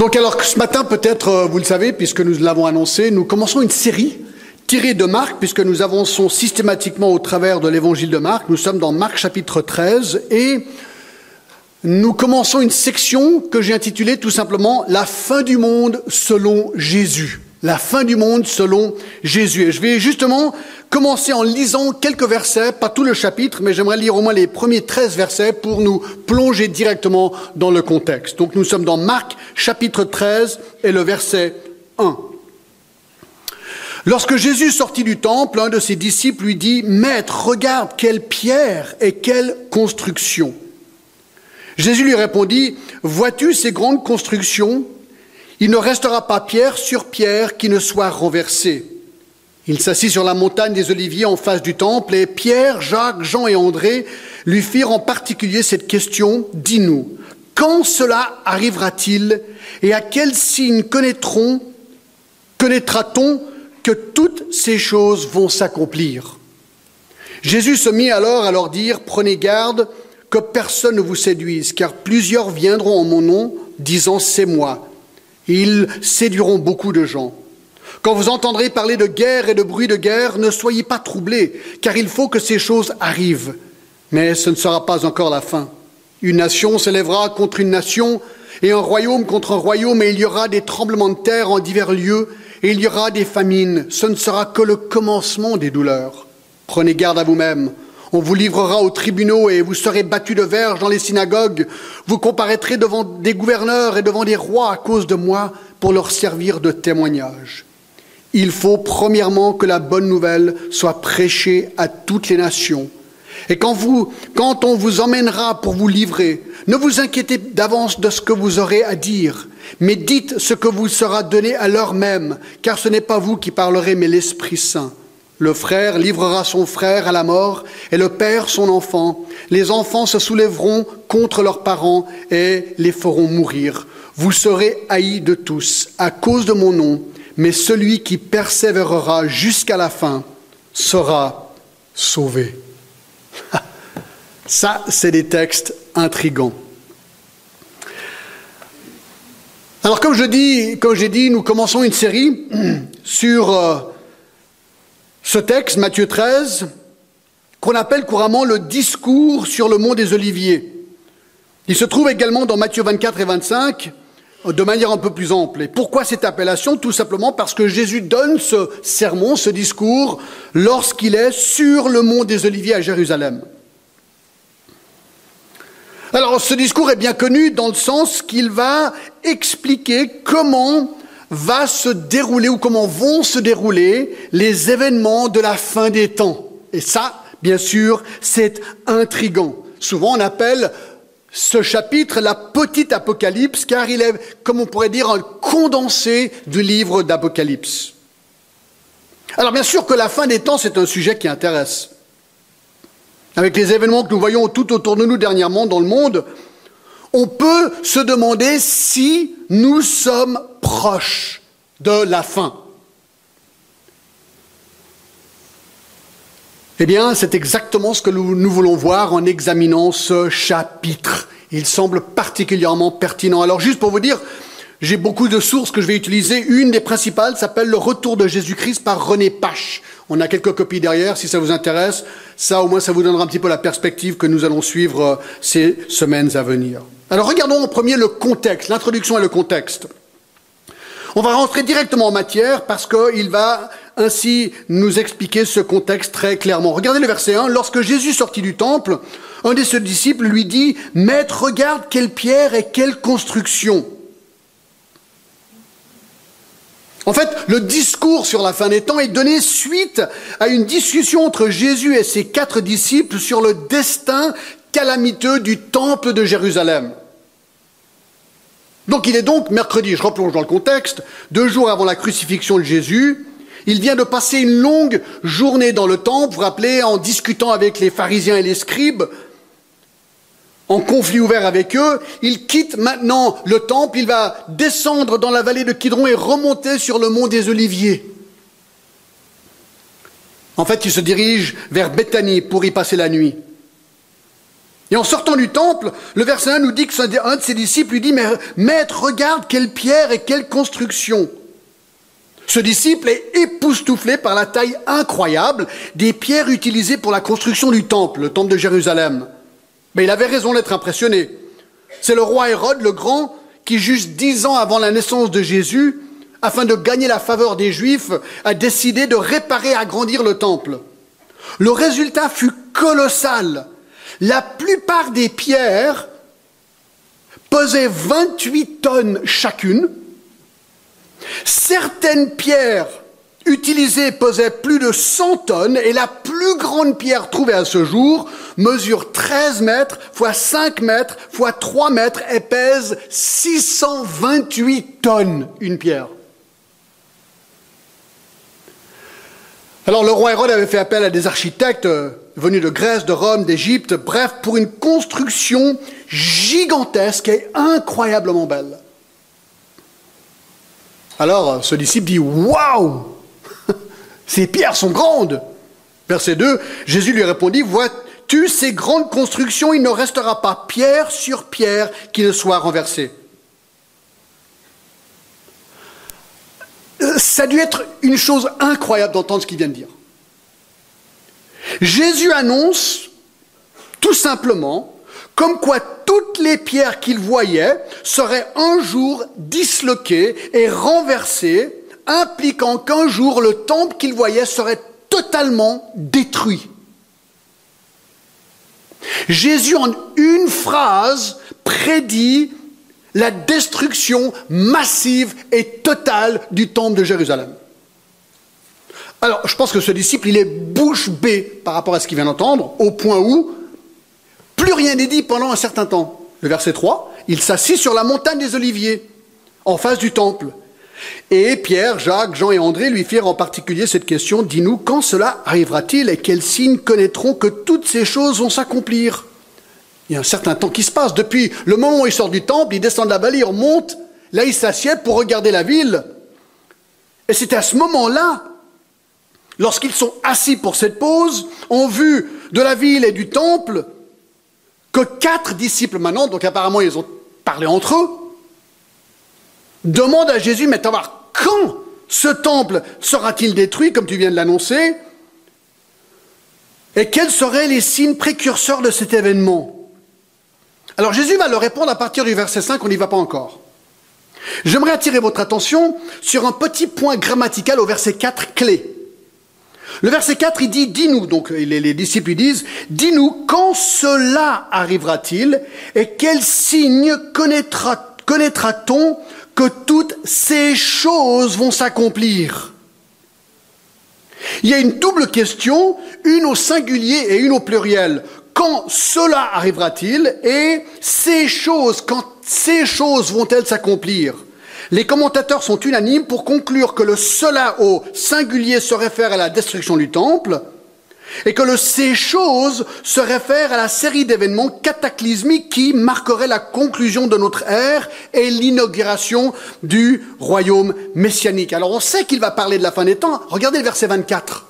Donc alors ce matin, peut-être euh, vous le savez, puisque nous l'avons annoncé, nous commençons une série tirée de Marc, puisque nous avançons systématiquement au travers de l'évangile de Marc. Nous sommes dans Marc chapitre 13 et nous commençons une section que j'ai intitulée tout simplement La fin du monde selon Jésus. La fin du monde selon Jésus. Et je vais justement commencer en lisant quelques versets, pas tout le chapitre, mais j'aimerais lire au moins les premiers 13 versets pour nous plonger directement dans le contexte. Donc nous sommes dans Marc chapitre 13 et le verset 1. Lorsque Jésus sortit du temple, un de ses disciples lui dit, Maître, regarde quelle pierre et quelle construction. Jésus lui répondit, Vois-tu ces grandes constructions? Il ne restera pas pierre sur pierre qui ne soit renversée. Il s'assit sur la montagne des Oliviers en face du temple et Pierre, Jacques, Jean et André lui firent en particulier cette question, dis-nous, quand cela arrivera-t-il et à quel signe connaîtrons, connaîtra-t-on que toutes ces choses vont s'accomplir? Jésus se mit alors à leur dire, prenez garde que personne ne vous séduise, car plusieurs viendront en mon nom, disant c'est moi. Ils séduiront beaucoup de gens. Quand vous entendrez parler de guerre et de bruit de guerre, ne soyez pas troublés, car il faut que ces choses arrivent. Mais ce ne sera pas encore la fin. Une nation s'élèvera contre une nation, et un royaume contre un royaume, et il y aura des tremblements de terre en divers lieux, et il y aura des famines. Ce ne sera que le commencement des douleurs. Prenez garde à vous-même. On vous livrera aux tribunaux et vous serez battus de verge dans les synagogues. Vous comparaîtrez devant des gouverneurs et devant des rois à cause de moi pour leur servir de témoignage. Il faut premièrement que la bonne nouvelle soit prêchée à toutes les nations. Et quand, vous, quand on vous emmènera pour vous livrer, ne vous inquiétez d'avance de ce que vous aurez à dire, mais dites ce que vous sera donné à l'heure même, car ce n'est pas vous qui parlerez, mais l'Esprit Saint. Le frère livrera son frère à la mort et le père son enfant. Les enfants se soulèveront contre leurs parents et les feront mourir. Vous serez haïs de tous à cause de mon nom, mais celui qui persévérera jusqu'à la fin sera sauvé. Ça, c'est des textes intrigants. Alors, comme je dis, comme j'ai dit, nous commençons une série sur euh, ce texte, Matthieu 13, qu'on appelle couramment le discours sur le mont des Oliviers. Il se trouve également dans Matthieu 24 et 25, de manière un peu plus ample. Et pourquoi cette appellation Tout simplement parce que Jésus donne ce sermon, ce discours, lorsqu'il est sur le mont des Oliviers à Jérusalem. Alors ce discours est bien connu dans le sens qu'il va expliquer comment va se dérouler ou comment vont se dérouler les événements de la fin des temps. Et ça, bien sûr, c'est intrigant. Souvent on appelle ce chapitre la petite Apocalypse, car il est, comme on pourrait dire, un condensé du livre d'Apocalypse. Alors bien sûr que la fin des temps, c'est un sujet qui intéresse. Avec les événements que nous voyons tout autour de nous dernièrement dans le monde, on peut se demander si nous sommes proches de la fin. Eh bien, c'est exactement ce que nous, voulons voir en examinant ce chapitre. Il semble particulièrement pertinent. Alors, juste pour vous dire, j'ai beaucoup de sources que je vais utiliser. Une des principales s'appelle Le Retour de Jésus-Christ par René Pache. On a quelques copies derrière, si ça vous intéresse. Ça, au moins, ça vous donnera un petit peu la perspective que nous allons suivre euh, ces semaines à venir. Alors, regardons en premier le contexte, l'introduction et le contexte. On va rentrer directement en matière parce qu'il va ainsi nous expliquer ce contexte très clairement. Regardez le verset 1. Lorsque Jésus sortit du temple, un de ses disciples lui dit, Maître, regarde quelle pierre et quelle construction. En fait, le discours sur la fin des temps est donné suite à une discussion entre Jésus et ses quatre disciples sur le destin calamiteux du temple de Jérusalem. Donc il est donc mercredi, je replonge dans le contexte, deux jours avant la crucifixion de Jésus, il vient de passer une longue journée dans le temple, vous vous rappelez, en discutant avec les pharisiens et les scribes, en conflit ouvert avec eux. Il quitte maintenant le temple, il va descendre dans la vallée de Kidron et remonter sur le mont des Oliviers. En fait, il se dirige vers Béthanie pour y passer la nuit. Et en sortant du temple, le verset 1 nous dit que un de ses disciples lui dit, mais maître, regarde quelle pierre et quelle construction. Ce disciple est époustouflé par la taille incroyable des pierres utilisées pour la construction du temple, le temple de Jérusalem. Mais il avait raison d'être impressionné. C'est le roi Hérode le Grand qui, juste dix ans avant la naissance de Jésus, afin de gagner la faveur des Juifs, a décidé de réparer et agrandir le temple. Le résultat fut colossal. La plupart des pierres pesaient 28 tonnes chacune. Certaines pierres utilisées pesaient plus de 100 tonnes et la plus grande pierre trouvée à ce jour mesure 13 mètres fois 5 mètres fois 3 mètres et pèse 628 tonnes une pierre. Alors le roi Hérode avait fait appel à des architectes euh, venus de Grèce, de Rome, d'Égypte, bref, pour une construction gigantesque et incroyablement belle. Alors ce disciple dit Waouh Ces pierres sont grandes Verset 2, Jésus lui répondit Vois-tu ces grandes constructions, il ne restera pas pierre sur pierre qui ne soit renversée. ça a dû être une chose incroyable d'entendre ce qu'il vient de dire. Jésus annonce tout simplement comme quoi toutes les pierres qu'il voyait seraient un jour disloquées et renversées, impliquant qu'un jour le temple qu'il voyait serait totalement détruit. Jésus, en une phrase, prédit la destruction massive et totale du temple de Jérusalem. Alors, je pense que ce disciple, il est bouche bée par rapport à ce qu'il vient d'entendre, au point où plus rien n'est dit pendant un certain temps. Le verset 3, il s'assit sur la montagne des Oliviers, en face du temple. Et Pierre, Jacques, Jean et André lui firent en particulier cette question, dis-nous, quand cela arrivera-t-il et quels signes connaîtront que toutes ces choses vont s'accomplir? Il y a un certain temps qui se passe. Depuis le moment où il sort du temple, il descend de la vallée, il remonte, là il s'assied pour regarder la ville. Et c'est à ce moment-là, lorsqu'ils sont assis pour cette pause, en vue de la ville et du temple, que quatre disciples maintenant, donc apparemment ils ont parlé entre eux, demandent à Jésus, mais voir quand ce temple sera-t-il détruit, comme tu viens de l'annoncer, et quels seraient les signes précurseurs de cet événement? Alors Jésus va leur répondre à partir du verset 5, on n'y va pas encore. J'aimerais attirer votre attention sur un petit point grammatical au verset 4 clé. Le verset 4, il dit, dis-nous, donc les, disciples disent, dis-nous quand cela arrivera-t-il et quel signe connaîtra, connaîtra-t-on que toutes ces choses vont s'accomplir. Il y a une double question, une au singulier et une au pluriel. Quand cela arrivera-t-il et ces choses, quand ces choses vont-elles s'accomplir? Les commentateurs sont unanimes pour conclure que le cela au singulier se réfère à la destruction du temple et que le ces choses se réfère à la série d'événements cataclysmiques qui marqueraient la conclusion de notre ère et l'inauguration du royaume messianique. Alors on sait qu'il va parler de la fin des temps. Regardez le verset 24.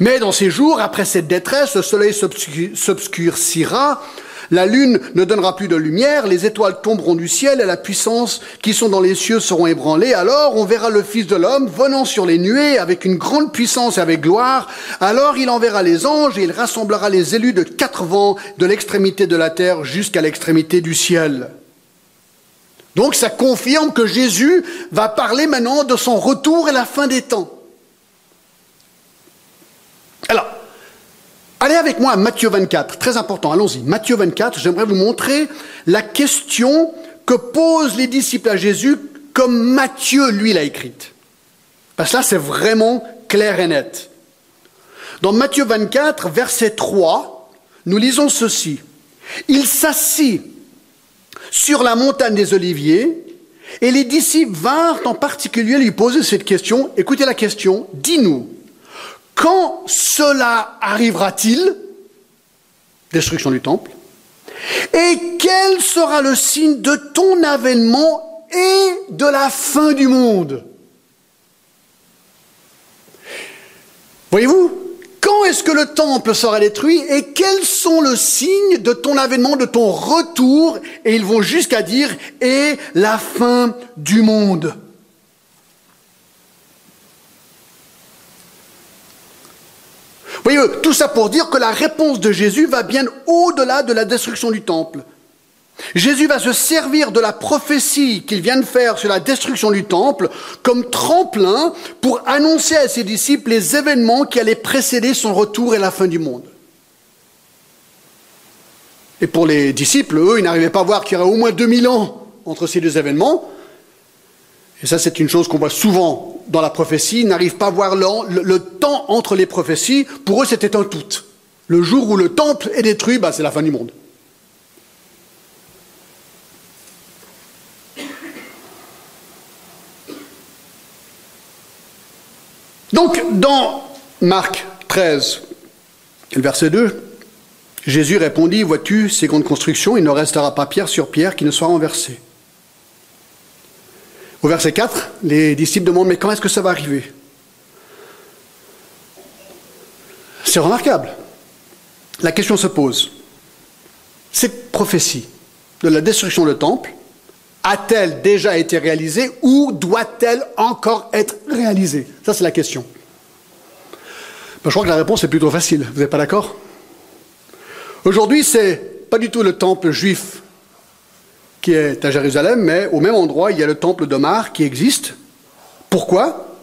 Mais dans ces jours, après cette détresse, le soleil s'obscurcira, la lune ne donnera plus de lumière, les étoiles tomberont du ciel et la puissance qui sont dans les cieux seront ébranlées. Alors on verra le Fils de l'homme venant sur les nuées avec une grande puissance et avec gloire. Alors il enverra les anges et il rassemblera les élus de quatre vents de l'extrémité de la terre jusqu'à l'extrémité du ciel. Donc ça confirme que Jésus va parler maintenant de son retour et la fin des temps. Alors, allez avec moi à Matthieu 24, très important, allons-y. Matthieu 24, j'aimerais vous montrer la question que posent les disciples à Jésus comme Matthieu, lui, l'a écrite. Parce que là, c'est vraiment clair et net. Dans Matthieu 24, verset 3, nous lisons ceci. Il s'assit sur la montagne des Oliviers, et les disciples vinrent en particulier lui poser cette question. Écoutez la question, dis-nous, quand cela arrivera-t-il Destruction du temple. Et quel sera le signe de ton avènement et de la fin du monde? Voyez-vous, quand est-ce que le temple sera détruit et quels sont le signe de ton avènement, de ton retour? Et ils vont jusqu'à dire, et la fin du monde. Voyez, tout ça pour dire que la réponse de Jésus va bien au-delà de la destruction du temple. Jésus va se servir de la prophétie qu'il vient de faire sur la destruction du temple comme tremplin pour annoncer à ses disciples les événements qui allaient précéder son retour et la fin du monde. Et pour les disciples, eux, ils n'arrivaient pas à voir qu'il y aurait au moins 2000 ans entre ces deux événements. Et ça, c'est une chose qu'on voit souvent dans la prophétie. Ils n'arrivent pas à voir le, temps entre les prophéties. Pour eux, c'était un tout. Le jour où le temple est détruit, bah, c'est la fin du monde. Donc, dans Marc 13, le verset 2, Jésus répondit, vois-tu, ces grandes constructions, il ne restera pas pierre sur pierre qui ne soit renversée. Au verset 4, les disciples demandent, mais quand est-ce que ça va arriver? C'est remarquable. La question se pose. Cette prophétie de la destruction du temple a-t-elle déjà été réalisée ou doit-elle encore être réalisée? Ça, c'est la question. Ben, je crois que la réponse est plutôt facile. Vous n'êtes pas d'accord? Aujourd'hui, c'est pas du tout le temple juif qui est à Jérusalem, mais au même endroit, il y a le temple d'Omar qui existe. Pourquoi?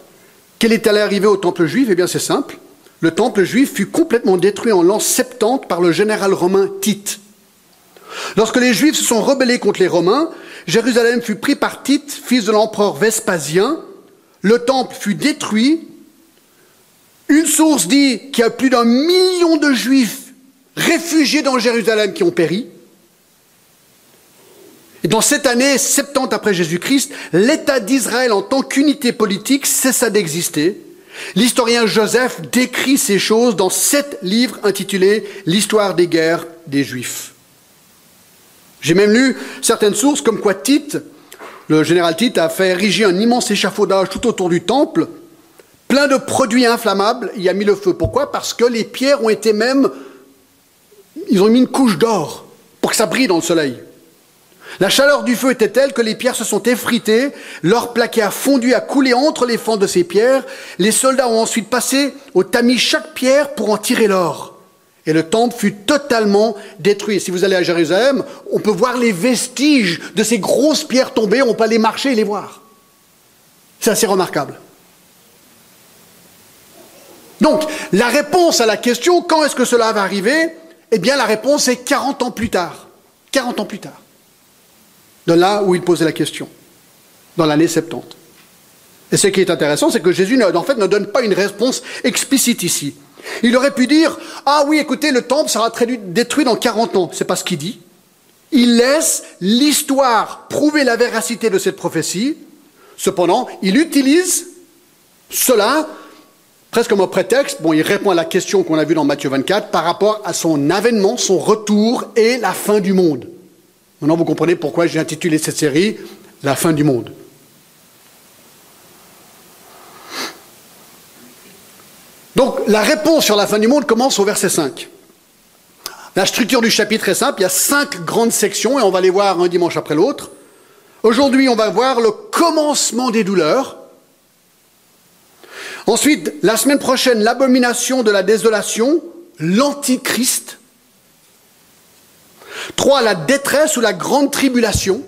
Quel est allé arriver au temple juif? Eh bien, c'est simple. Le temple juif fut complètement détruit en l'an 70 par le général romain Tite. Lorsque les Juifs se sont rebellés contre les Romains, Jérusalem fut pris par Tite, fils de l'empereur Vespasien. Le temple fut détruit. Une source dit qu'il y a plus d'un million de Juifs réfugiés dans Jérusalem qui ont péri. Et dans cette année 70 après Jésus-Christ, l'État d'Israël en tant qu'unité politique cessa d'exister. L'historien Joseph décrit ces choses dans sept livres intitulés L'histoire des guerres des Juifs. J'ai même lu certaines sources comme quoi Tite, le général Tite, a fait ériger un immense échafaudage tout autour du temple, plein de produits inflammables, il a mis le feu. Pourquoi? Parce que les pierres ont été même... Ils ont mis une couche d'or pour que ça brille dans le soleil. La chaleur du feu était telle que les pierres se sont effritées, l'or plaqué a fondu, a coulé entre les fentes de ces pierres. Les soldats ont ensuite passé au tamis chaque pierre pour en tirer l'or. Et le temple fut totalement détruit. Si vous allez à Jérusalem, on peut voir les vestiges de ces grosses pierres tombées, on peut aller marcher et les voir. C'est assez remarquable. Donc, la réponse à la question, quand est-ce que cela va arriver? Eh bien, la réponse est 40 ans plus tard. 40 ans plus tard. De là où il posait la question, dans l'année 70. Et ce qui est intéressant, c'est que Jésus, en fait, ne donne pas une réponse explicite ici. Il aurait pu dire Ah oui, écoutez, le temple sera détruit dans 40 ans. C'est pas ce qu'il dit. Il laisse l'histoire prouver la véracité de cette prophétie. Cependant, il utilise cela presque comme un prétexte. Bon, il répond à la question qu'on a vue dans Matthieu 24 par rapport à son avènement, son retour et la fin du monde. Maintenant, vous comprenez pourquoi j'ai intitulé cette série La fin du monde. Donc la réponse sur la fin du monde commence au verset 5. La structure du chapitre est simple, il y a cinq grandes sections et on va les voir un dimanche après l'autre. Aujourd'hui, on va voir le commencement des douleurs. Ensuite, la semaine prochaine, l'abomination de la désolation, l'antichrist. Trois, la détresse ou la grande tribulation.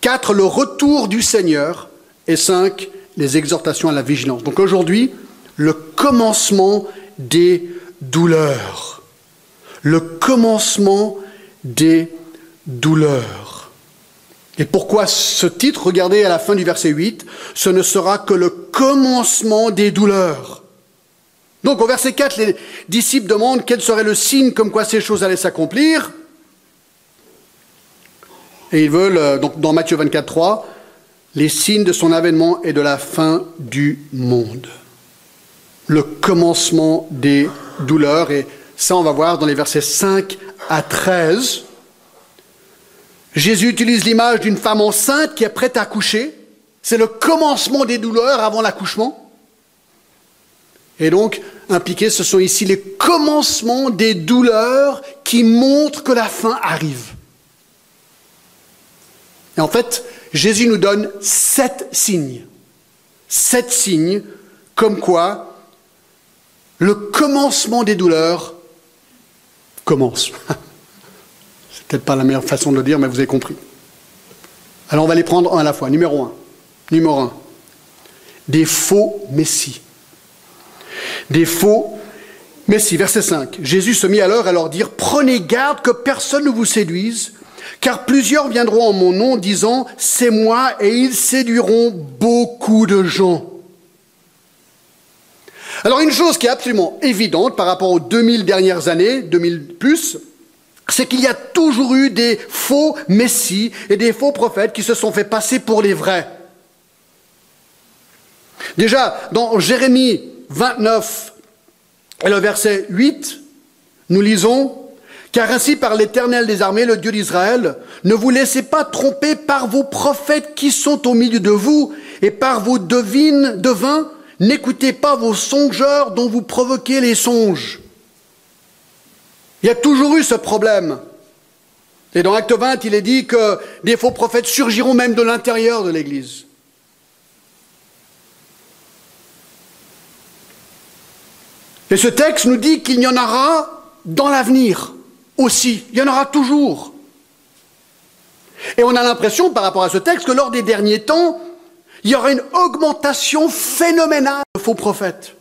Quatre, le retour du Seigneur. Et cinq, les exhortations à la vigilance. Donc aujourd'hui, le commencement des douleurs. Le commencement des douleurs. Et pourquoi ce titre? Regardez à la fin du verset 8, ce ne sera que le commencement des douleurs. Donc au verset 4, les disciples demandent quel serait le signe comme quoi ces choses allaient s'accomplir. Et ils veulent, euh, donc dans Matthieu 24, 3, les signes de son avènement et de la fin du monde le commencement des douleurs. Et ça, on va voir dans les versets 5 à 13. Jésus utilise l'image d'une femme enceinte qui est prête à accoucher. C'est le commencement des douleurs avant l'accouchement. Et donc, impliqués, ce sont ici les commencements des douleurs qui montrent que la fin arrive. Et en fait, Jésus nous donne sept signes. Sept signes comme quoi le commencement des douleurs commence. C'est peut-être pas la meilleure façon de le dire, mais vous avez compris. Alors on va les prendre un à la fois. Numéro un. Numéro un. Des faux messies. Des faux messies. Verset 5. Jésus se mit alors à leur dire, prenez garde que personne ne vous séduise, car plusieurs viendront en mon nom disant, c'est moi, et ils séduiront beaucoup de gens. Alors une chose qui est absolument évidente par rapport aux 2000 dernières années, 2000 plus, c'est qu'il y a toujours eu des faux messies et des faux prophètes qui se sont fait passer pour les vrais. Déjà, dans Jérémie 29 et le verset 8, nous lisons Car ainsi par l'Éternel des armées, le Dieu d'Israël, ne vous laissez pas tromper par vos prophètes qui sont au milieu de vous et par vos devines, devins, n'écoutez pas vos songeurs dont vous provoquez les songes. Il y a toujours eu ce problème. Et dans Acte 20, il est dit que des faux prophètes surgiront même de l'intérieur de l'Église. Et ce texte nous dit qu'il y en aura dans l'avenir aussi. Il y en aura toujours. Et on a l'impression, par rapport à ce texte, que lors des derniers temps, il y aura une augmentation phénoménale de faux prophètes.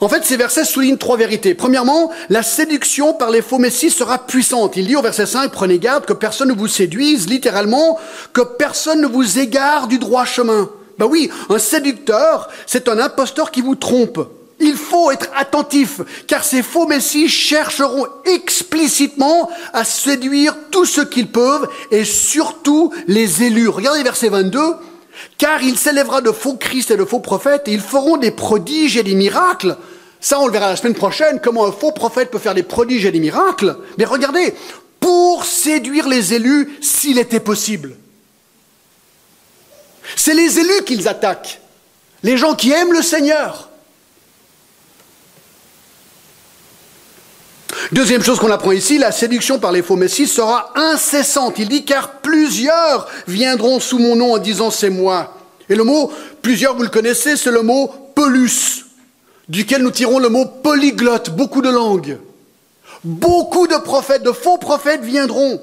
En fait, ces versets soulignent trois vérités. Premièrement, la séduction par les faux messies sera puissante. Il dit au verset 5, prenez garde que personne ne vous séduise, littéralement, que personne ne vous égare du droit chemin. Ben oui, un séducteur, c'est un imposteur qui vous trompe. Il faut être attentif, car ces faux messies chercheront explicitement à séduire tous ceux qu'ils peuvent, et surtout les élus. Regardez verset 22. Car il s'élèvera de faux Christ et de faux prophètes, et ils feront des prodiges et des miracles. Ça, on le verra la semaine prochaine, comment un faux prophète peut faire des prodiges et des miracles. Mais regardez, pour séduire les élus s'il était possible. C'est les élus qu'ils attaquent, les gens qui aiment le Seigneur. Deuxième chose qu'on apprend ici, la séduction par les faux messies sera incessante. Il dit car plusieurs viendront sous mon nom en disant c'est moi. Et le mot, plusieurs vous le connaissez, c'est le mot pelus, duquel nous tirons le mot polyglotte, beaucoup de langues. Beaucoup de prophètes, de faux prophètes viendront.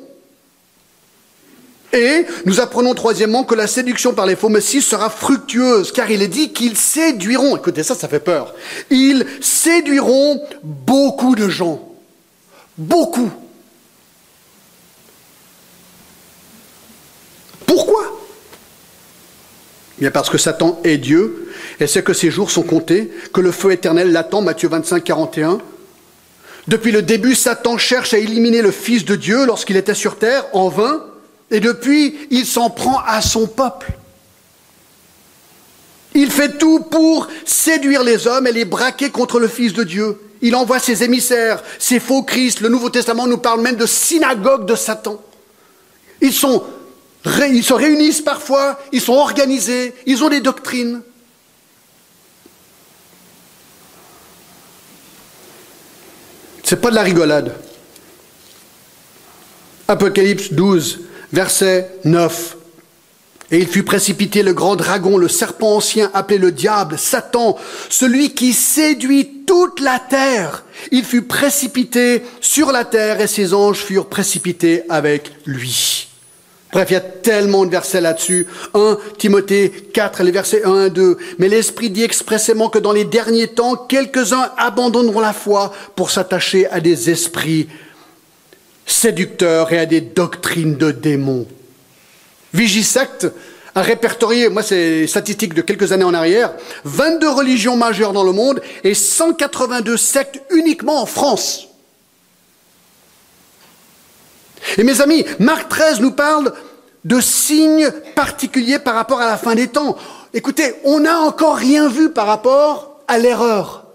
Et nous apprenons troisièmement que la séduction par les faux messies sera fructueuse, car il est dit qu'ils séduiront, écoutez ça, ça fait peur, ils séduiront beaucoup de gens. Beaucoup. Pourquoi? Bien parce que Satan est Dieu et sait que ses jours sont comptés, que le feu éternel l'attend, Matthieu 25, 41. Depuis le début, Satan cherche à éliminer le Fils de Dieu lorsqu'il était sur terre, en vain, et depuis, il s'en prend à son peuple. Il fait tout pour séduire les hommes et les braquer contre le Fils de Dieu. Il envoie ses émissaires, ses faux Christ. Le Nouveau Testament nous parle même de synagogue de Satan. Ils se réunissent parfois, ils sont organisés, ils ont des doctrines. C'est pas de la rigolade. Apocalypse 12, verset 9. Et il fut précipité le grand dragon, le serpent ancien appelé le diable, Satan, celui qui séduit toute la terre. Il fut précipité sur la terre et ses anges furent précipités avec lui. Bref, il y a tellement de versets là-dessus. 1 Timothée 4, les versets 1 et 2. Mais l'Esprit dit expressément que dans les derniers temps, quelques-uns abandonneront la foi pour s'attacher à des esprits séducteurs et à des doctrines de démons. Vigisect a répertorié, moi c'est statistique de quelques années en arrière, 22 religions majeures dans le monde et 182 sectes uniquement en France. Et mes amis, Marc 13 nous parle de signes particuliers par rapport à la fin des temps. Écoutez, on n'a encore rien vu par rapport à l'erreur.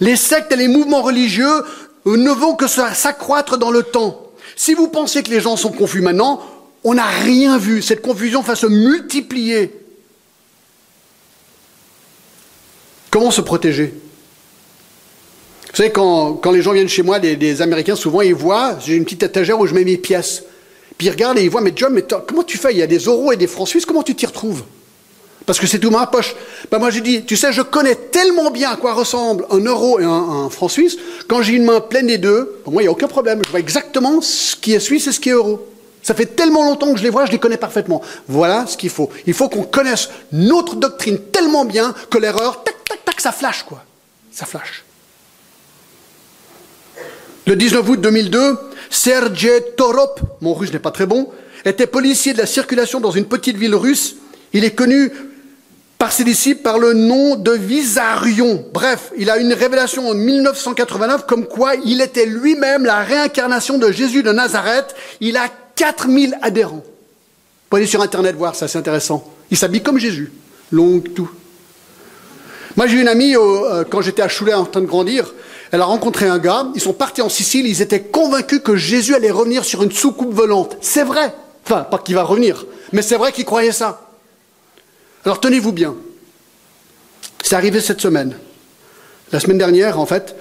Les sectes et les mouvements religieux ne vont que s'accroître dans le temps. Si vous pensez que les gens sont confus maintenant, on n'a rien vu. Cette confusion va se multiplier. Comment se protéger? Vous savez, quand, quand, les gens viennent chez moi, des, Américains, souvent, ils voient, j'ai une petite étagère où je mets mes pièces. Puis ils regardent et ils voient, mais John, mais comment tu fais? Il y a des euros et des francs suisses, comment tu t'y retrouves? Parce que c'est tout ma poche. Ben moi, j'ai dit, tu sais, je connais tellement bien à quoi ressemble un euro et un, franc suisse, quand j'ai une main pleine des deux, pour moi, il n'y a aucun problème. Je vois exactement ce qui est suisse et ce qui est euro. Ça fait tellement longtemps que je les vois, je les connais parfaitement. Voilà ce qu'il faut. Il faut qu'on connaisse notre doctrine tellement bien que l'erreur, tac, tac, tac, ça flash, quoi. Ça flash. Le 19 août 2002, Sergei Torop, mon russe n'est pas très bon, était policier de la circulation dans une petite ville russe. Il est connu par ses disciples par le nom de Visarion. Bref, il a une révélation en 1989 comme quoi il était lui-même la réincarnation de Jésus de Nazareth. Il a 4000 adhérents. Vous pouvez aller sur Internet voir, ça c'est intéressant. Il s'habille comme Jésus, long, tout. Moi j'ai une amie, euh, quand j'étais à Choulet en train de grandir, elle a rencontré un gars, ils sont partis en Sicile, ils étaient convaincus que Jésus allait revenir sur une soucoupe volante. C'est vrai. Enfin, pas qu'il va revenir, mais c'est vrai qu'ils croyaient ça. Alors tenez-vous bien. C'est arrivé cette semaine. La semaine dernière, en fait,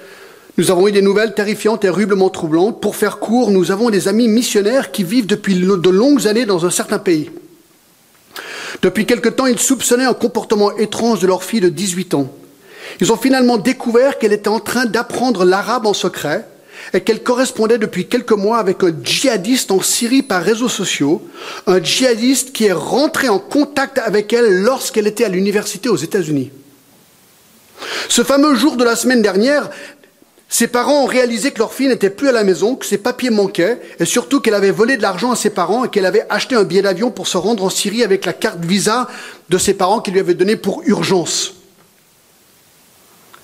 nous avons eu des nouvelles terrifiantes et rudement troublantes. Pour faire court, nous avons des amis missionnaires qui vivent depuis de longues années dans un certain pays. Depuis quelque temps, ils soupçonnaient un comportement étrange de leur fille de 18 ans. Ils ont finalement découvert qu'elle était en train d'apprendre l'arabe en secret et qu'elle correspondait depuis quelques mois avec un djihadiste en Syrie par réseaux sociaux, un djihadiste qui est rentré en contact avec elle lorsqu'elle était à l'université aux États-Unis. Ce fameux jour de la semaine dernière, ses parents ont réalisé que leur fille n'était plus à la maison, que ses papiers manquaient, et surtout qu'elle avait volé de l'argent à ses parents et qu'elle avait acheté un billet d'avion pour se rendre en Syrie avec la carte visa de ses parents qui lui avaient donnée pour urgence.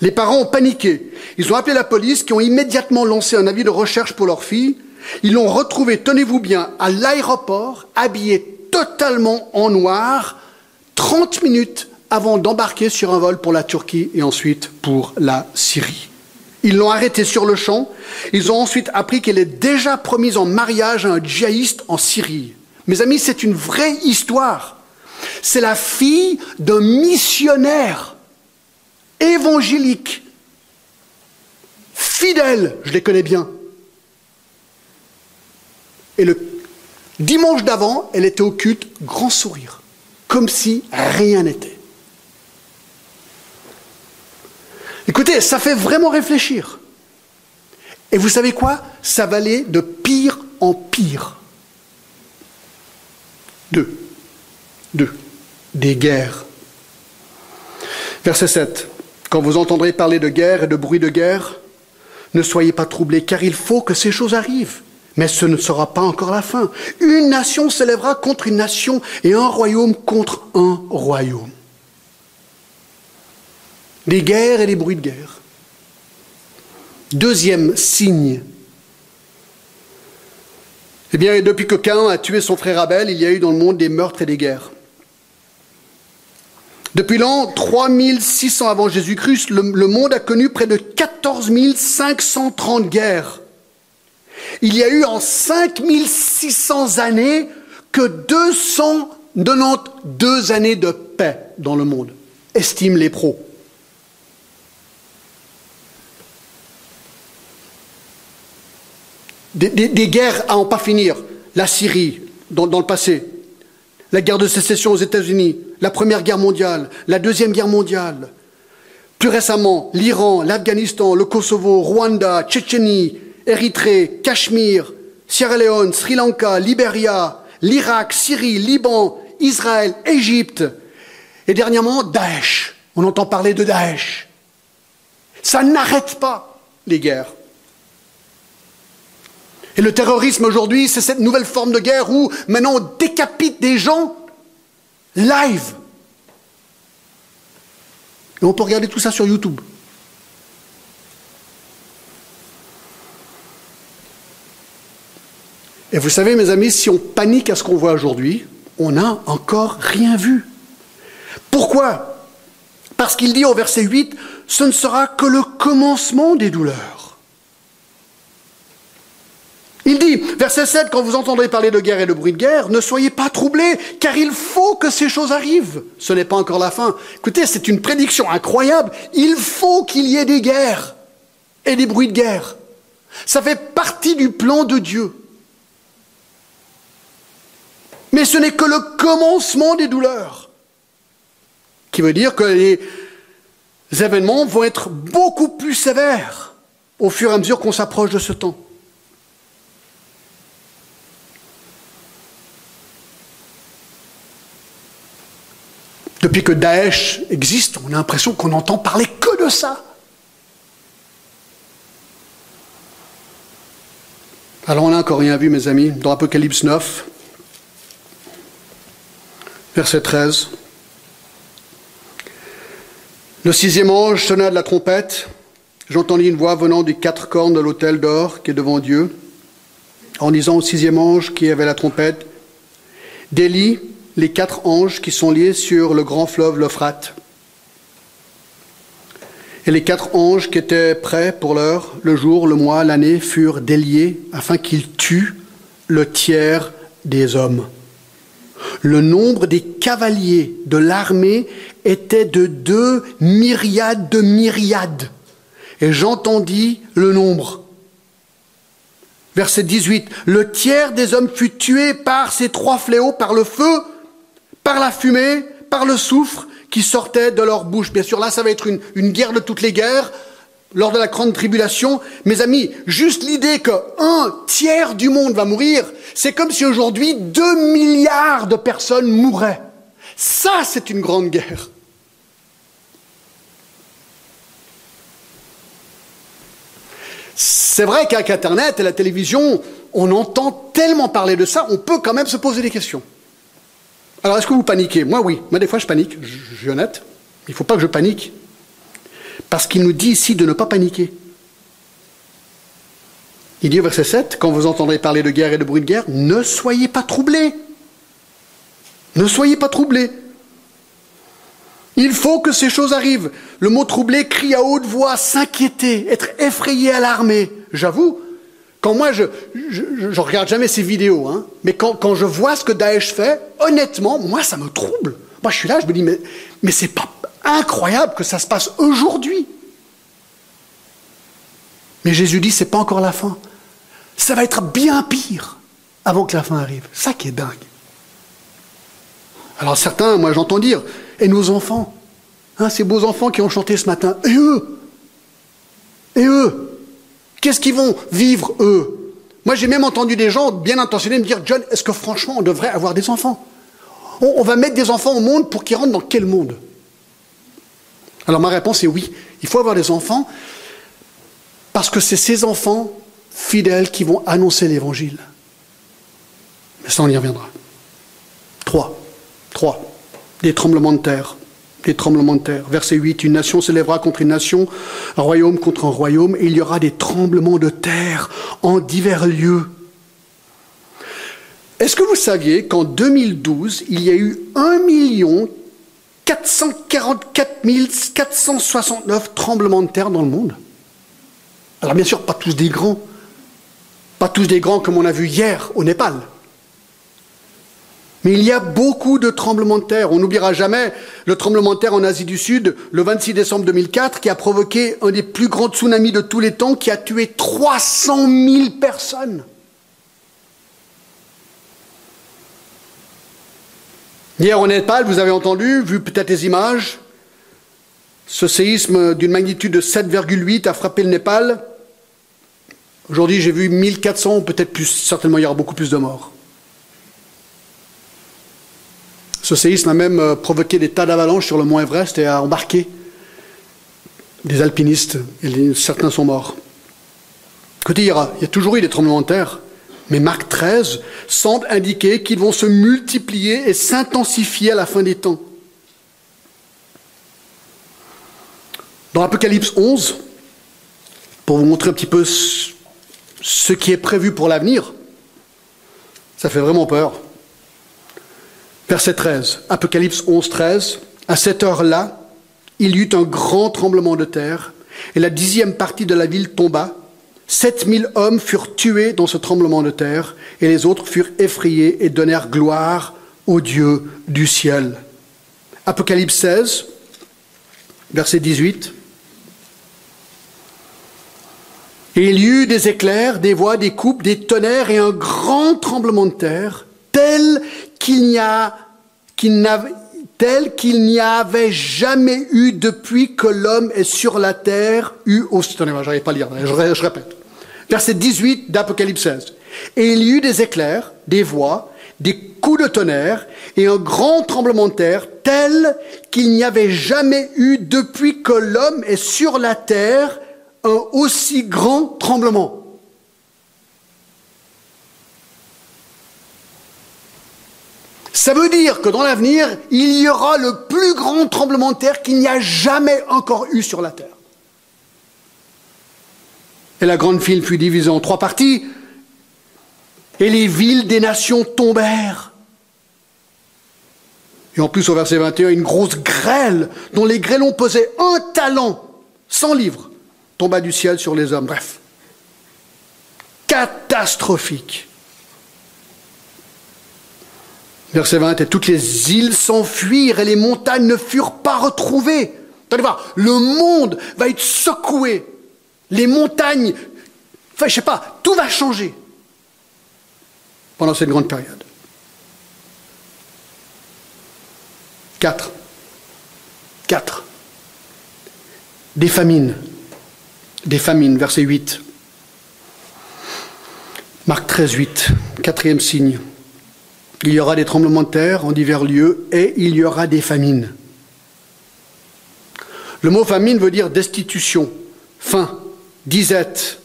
Les parents ont paniqué. Ils ont appelé la police qui ont immédiatement lancé un avis de recherche pour leur fille. Ils l'ont retrouvée, tenez-vous bien, à l'aéroport, habillée totalement en noir, 30 minutes avant d'embarquer sur un vol pour la Turquie et ensuite pour la Syrie. Ils l'ont arrêtée sur le champ. Ils ont ensuite appris qu'elle est déjà promise en mariage à un djihadiste en Syrie. Mes amis, c'est une vraie histoire. C'est la fille d'un missionnaire évangélique, fidèle, je les connais bien. Et le dimanche d'avant, elle était au culte, grand sourire, comme si rien n'était. Écoutez, ça fait vraiment réfléchir. Et vous savez quoi? Ça va aller de pire en pire. Deux. Deux. Des guerres. Verset 7. Quand vous entendrez parler de guerre et de bruit de guerre, ne soyez pas troublés, car il faut que ces choses arrivent. Mais ce ne sera pas encore la fin. Une nation s'élèvera contre une nation et un royaume contre un royaume des guerres et des bruits de guerre. Deuxième signe. Eh bien, depuis que Cain a tué son frère Abel, il y a eu dans le monde des meurtres et des guerres. Depuis l'an 3600 avant Jésus-Christ, le, le, monde a connu près de 14 530 guerres. Il y a eu en 5600 années que 292 années de paix dans le monde, estiment les pros. Des, guerres à en pas finir. La Syrie, dans, le passé, la guerre de sécession aux États-Unis, la Première Guerre mondiale, la Deuxième Guerre mondiale, plus récemment, l'Iran, l'Afghanistan, le Kosovo, Rwanda, Tchétchénie, Érythrée, Cachemire, Sierra Leone, Sri Lanka, Libéria, l'Irak, Syrie, Liban, Israël, Égypte, et dernièrement, Daesh. On entend parler de Daesh. Ça n'arrête pas les guerres. Et le terrorisme aujourd'hui, c'est cette nouvelle forme de guerre où maintenant on décapite des gens live. Et on peut regarder tout ça sur YouTube. Et vous savez, mes amis, si on panique à ce qu'on voit aujourd'hui, on n'a encore rien vu. Pourquoi? Parce qu'il dit au verset 8, ce ne sera que le commencement des douleurs. Il dit, verset 7, quand vous entendrez parler de guerre et de bruit de guerre, ne soyez pas troublés, car il faut que ces choses arrivent. Ce n'est pas encore la fin. Écoutez, c'est une prédiction incroyable. Il faut qu'il y ait des guerres et des bruits de guerre. Ça fait partie du plan de Dieu. Mais ce n'est que le commencement des douleurs. Qui veut dire que les événements vont être beaucoup plus sévères au fur et à mesure qu'on s'approche de ce temps. Depuis que Daesh existe, on a l'impression qu'on n'entend parler que de ça. Alors on n'a encore rien vu, mes amis, dans Apocalypse 9, verset 13. Le sixième ange sonna de la trompette. J'entendis une voix venant des quatre cornes de l'autel d'or qui est devant Dieu, en disant au sixième ange qui avait la trompette, délie les quatre anges qui sont liés sur le grand fleuve l'Euphrate. Et les quatre anges qui étaient prêts pour l'heure, le jour, le mois, l'année, furent déliés afin qu'ils tuent le tiers des hommes. Le nombre des cavaliers de l'armée était de deux myriades de myriades. Et j'entendis le nombre. Verset 18. Le tiers des hommes fut tué par ces trois fléaux, par le feu, par la fumée, par le soufre qui sortait de leur bouche. Bien sûr, là, ça va être une, guerre de toutes les guerres lors de la grande tribulation. Mes amis, juste l'idée qu'un tiers du monde va mourir, c'est comme si aujourd'hui deux milliards de personnes mourraient. Ça, c'est une grande guerre. C'est vrai qu'avec Internet et la télévision, on entend tellement parler de ça, on peut quand même se poser des questions. Alors, est-ce que vous paniquez? Moi, oui. Moi, des fois, je panique. Je, suis honnête. Il ne faut pas que je panique. Parce qu'il nous dit ici de ne pas paniquer. Il dit au verset 7, quand vous entendrez parler de guerre et de bruit de guerre, ne soyez pas troublés. Ne soyez pas troublés. Il faut que ces choses arrivent. Le mot troublé crie à haute voix, s'inquiéter, être effrayé, alarmé. J'avoue, moi, je ne regarde jamais ces vidéos, hein, mais quand, quand, je vois ce que Daesh fait, honnêtement, moi, ça me trouble. Moi, je suis là, je me dis, mais, mais c'est pas incroyable que ça se passe aujourd'hui. Mais Jésus dit, c'est pas encore la fin. Ça va être bien pire avant que la fin arrive. Ça qui est dingue. Alors certains, moi j'entends dire, et nos enfants, hein, ces beaux enfants qui ont chanté ce matin, et eux, et eux, Qu'est-ce qu'ils vont vivre, eux? Moi, j'ai même entendu des gens bien intentionnés me dire, John, est-ce que franchement, on devrait avoir des enfants? On, va mettre des enfants au monde pour qu'ils rentrent dans quel monde? Alors ma réponse est oui, il faut avoir des enfants parce que c'est ces enfants fidèles qui vont annoncer l'évangile. Mais ça, on y reviendra. Trois. Trois. Des tremblements de terre des tremblements de terre. Verset 8, une nation s'élèvera contre une nation, un royaume contre un royaume, et il y aura des tremblements de terre en divers lieux. Est-ce que vous saviez qu'en 2012, il y a eu 1 444 469 tremblements de terre dans le monde? Alors bien sûr, pas tous des grands, pas tous des grands comme on a vu hier au Népal, mais il y a beaucoup de tremblements de terre. On n'oubliera jamais le tremblement de terre en Asie du Sud, le 26 décembre 2004, qui a provoqué un des plus grands tsunamis de tous les temps, qui a tué 300 000 personnes. Hier au Népal, vous avez entendu, vu peut-être les images, ce séisme d'une magnitude de 7,8 a frappé le Népal. Aujourd'hui, j'ai vu 1400, peut-être plus, certainement il y aura beaucoup plus de morts. Ce séisme a même euh, provoqué des tas d'avalanches sur le mont Everest et a embarqué des alpinistes. Certains sont morts. Écoutez, il y, a, il y a toujours eu des tremblements de terre, mais Marc 13 semble indiquer qu'ils vont se multiplier et s'intensifier à la fin des temps. Dans l'Apocalypse 11, pour vous montrer un petit peu ce qui est prévu pour l'avenir, ça fait vraiment peur. Verset 13, Apocalypse 11, 13. À cette heure-là, il y eut un grand tremblement de terre, et la dixième partie de la ville tomba, 7000 hommes furent tués dans ce tremblement de terre, et les autres furent effrayés et donnèrent gloire au Dieu du ciel. Apocalypse 16, verset 18. Et il y eut des éclairs, des voix, des coupes, des tonnerres et un grand tremblement de terre, tel qu'il n'y a, qu'il tel qu'il n'y avait jamais eu depuis que l'homme est sur la terre, eu au... Attendez, j'arrive pas à lire, je, je répète. Verset 18 d'Apocalypse 16. Et il y eut des éclairs, des voix, des coups de tonnerre et un grand tremblement de terre tel qu'il n'y avait jamais eu depuis que l'homme est sur la terre un aussi grand tremblement. Ça veut dire que dans l'avenir, il y aura le plus grand tremblement de terre qu'il n'y a jamais encore eu sur la terre. Et la grande ville fut divisée en trois parties, et les villes des nations tombèrent. Et en plus, au verset 21, une grosse grêle, dont les grêlons pesaient un talent, 100 livres, tomba du ciel sur les hommes. Bref, catastrophique. Verset 20, et toutes les îles s'enfuirent et les montagnes ne furent pas retrouvées. Allez voir, le monde va être secoué. Les montagnes, enfin, je sais pas, tout va changer pendant cette grande période. 4. 4. Des famines. Des famines, verset 8. Marc 13, 8. Quatrième signe. Il y aura des tremblements de terre en divers lieux et il y aura des famines. Le mot famine veut dire destitution, faim, disette,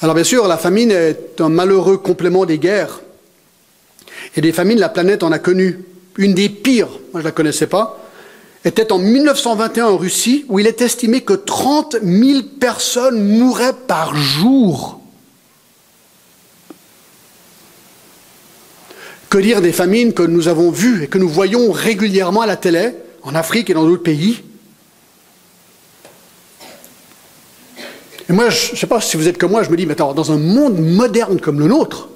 alors bien sûr, la famine est un malheureux complément des guerres. Et des famines, la planète en a connu. Une des pires, moi je ne la connaissais pas, était en 1921 en Russie, où il est estimé que 30 000 personnes mouraient par jour. Que dire des famines que nous avons vues et que nous voyons régulièrement à la télé, en Afrique et dans d'autres pays Et moi, je ne sais pas si vous êtes comme moi, je me dis, mais attends, dans un monde moderne comme le nôtre,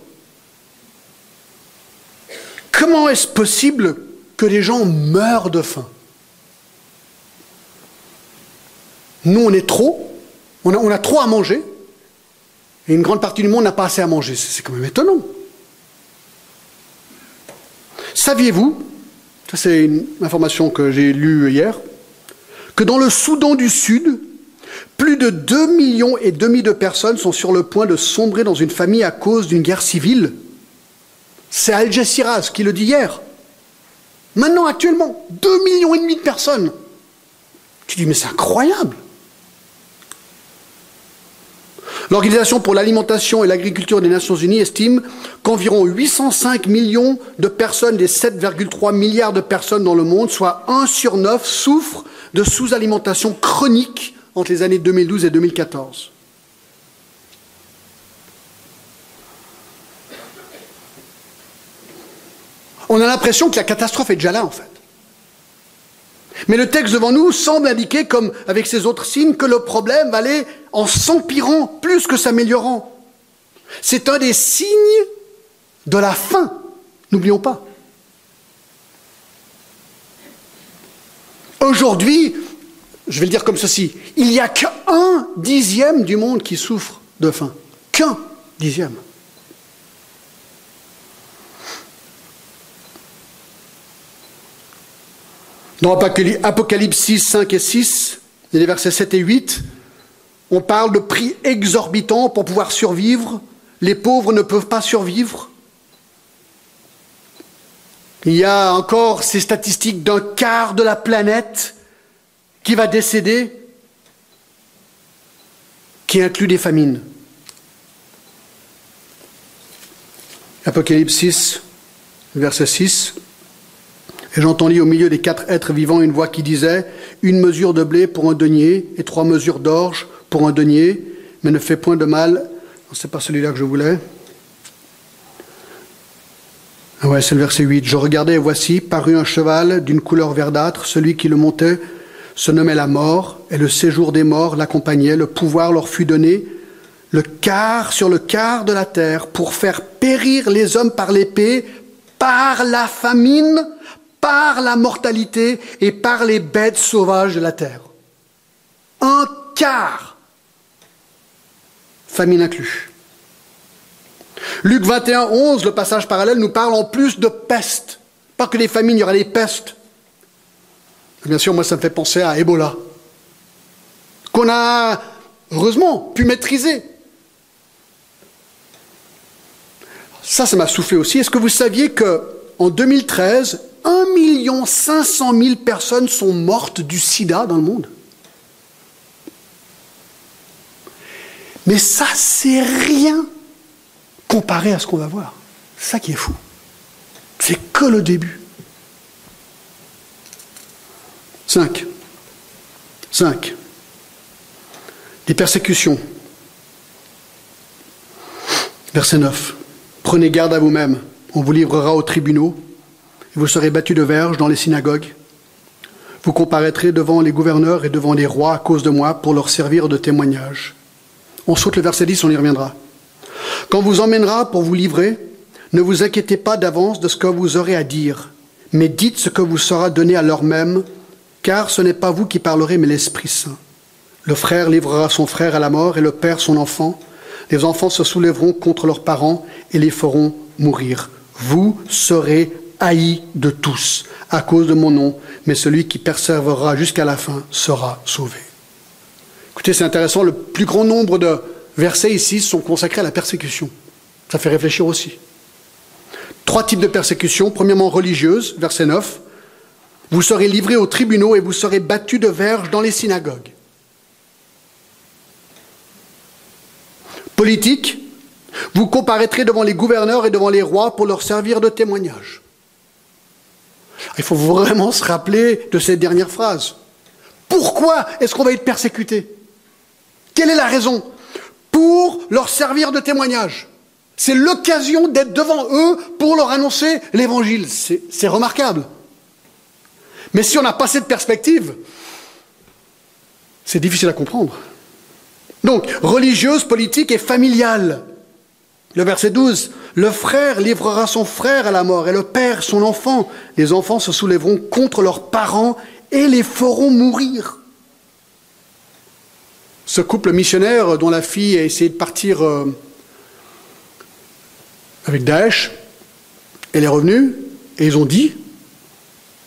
comment est-ce possible que les gens meurent de faim? Nous, on est trop, on a, on a trop à manger, et une grande partie du monde n'a pas assez à manger. C'est quand même étonnant. Saviez-vous, ça c'est une information que j'ai lue hier, que dans le Soudan du Sud, plus de 2 millions et demi de personnes sont sur le point de sombrer dans une famille à cause d'une guerre civile? C'est Al Jazeera qui le dit hier. Maintenant, actuellement, 2 millions et demi de personnes. Tu dis, mais c'est incroyable. L'Organisation pour l'alimentation et l'agriculture des Nations Unies estime qu'environ 805 millions de personnes des 7,3 milliards de personnes dans le monde, soit 1 sur 9, souffrent de sous-alimentation chronique entre les années 2012 et 2014. On a l'impression que la catastrophe est déjà là, en fait. Mais le texte devant nous semble indiquer, comme avec ces autres signes, que le problème aller en s'empirant plus que s'améliorant. C'est un des signes de la fin. N'oublions pas. Aujourd'hui, je vais le dire comme ceci, il n'y a qu'un dixième du monde qui souffre de faim. Qu'un dixième. Dans Apocalypse 6, 5 et 6, les versets 7 et 8, on parle de prix exorbitants pour pouvoir survivre. Les pauvres ne peuvent pas survivre. Il y a encore ces statistiques d'un quart de la planète qui va décéder, qui inclut des famines. Apocalypse 6, verset 6. Et j'entendis au milieu des quatre êtres vivants une voix qui disait Une mesure de blé pour un denier et trois mesures d'orge pour un denier, mais ne fais point de mal. Ce n'est pas celui-là que je voulais. Ah ouais, c'est le verset 8. Je regardais et voici, parut un cheval d'une couleur verdâtre, celui qui le montait se nommait la mort, et le séjour des morts l'accompagnait, le pouvoir leur fut donné, le quart sur le quart de la terre, pour faire périr les hommes par l'épée, par la famine, par la mortalité et par les bêtes sauvages de la terre. Un quart, famine inclus. Luc 21, 11, le passage parallèle, nous parle en plus de peste. Pas que des famines, il y aura des pestes. Bien sûr, moi, ça me fait penser à Ebola, qu'on a, heureusement, pu maîtriser. Ça, ça m'a soufflé aussi. Est-ce que vous saviez qu'en 2013, 1 500 000 personnes sont mortes du sida dans le monde Mais ça, c'est rien comparé à ce qu'on va voir. Ça qui est fou. C'est que le début. 5. 5. Des persécutions. Verset 9. Prenez garde à vous-même, on vous livrera aux tribunaux, vous serez battus de verges dans les synagogues. Vous comparaîtrez devant les gouverneurs et devant les rois à cause de moi pour leur servir de témoignage. On saute le verset 10, on y reviendra. Quand vous emmènera pour vous livrer, ne vous inquiétez pas d'avance de ce que vous aurez à dire, mais dites ce que vous sera donné à l'heure même, car ce n'est pas vous qui parlerez, mais l'Esprit Saint. Le frère livrera son frère à la mort et le père son enfant. Les enfants se soulèveront contre leurs parents et les feront mourir. Vous serez haïs de tous à cause de mon nom, mais celui qui persévérera jusqu'à la fin sera sauvé. Écoutez, c'est intéressant, le plus grand nombre de versets ici sont consacrés à la persécution. Ça fait réfléchir aussi. Trois types de persécutions. Premièrement, religieuse, verset 9. Vous serez livrés aux tribunaux et vous serez battus de verges dans les synagogues. Politique, vous comparaîtrez devant les gouverneurs et devant les rois pour leur servir de témoignage. Il faut vraiment se rappeler de cette dernière phrase. Pourquoi est-ce qu'on va être persécuté? Quelle est la raison? Pour leur servir de témoignage. C'est l'occasion d'être devant eux pour leur annoncer l'évangile. C'est remarquable. Mais si on n'a pas cette perspective, c'est difficile à comprendre. Donc, religieuse, politique et familiale. Le verset 12, le frère livrera son frère à la mort et le père son enfant. Les enfants se soulèveront contre leurs parents et les feront mourir ce couple missionnaire dont la fille a essayé de partir euh, avec Daesh, elle est revenue et ils ont dit,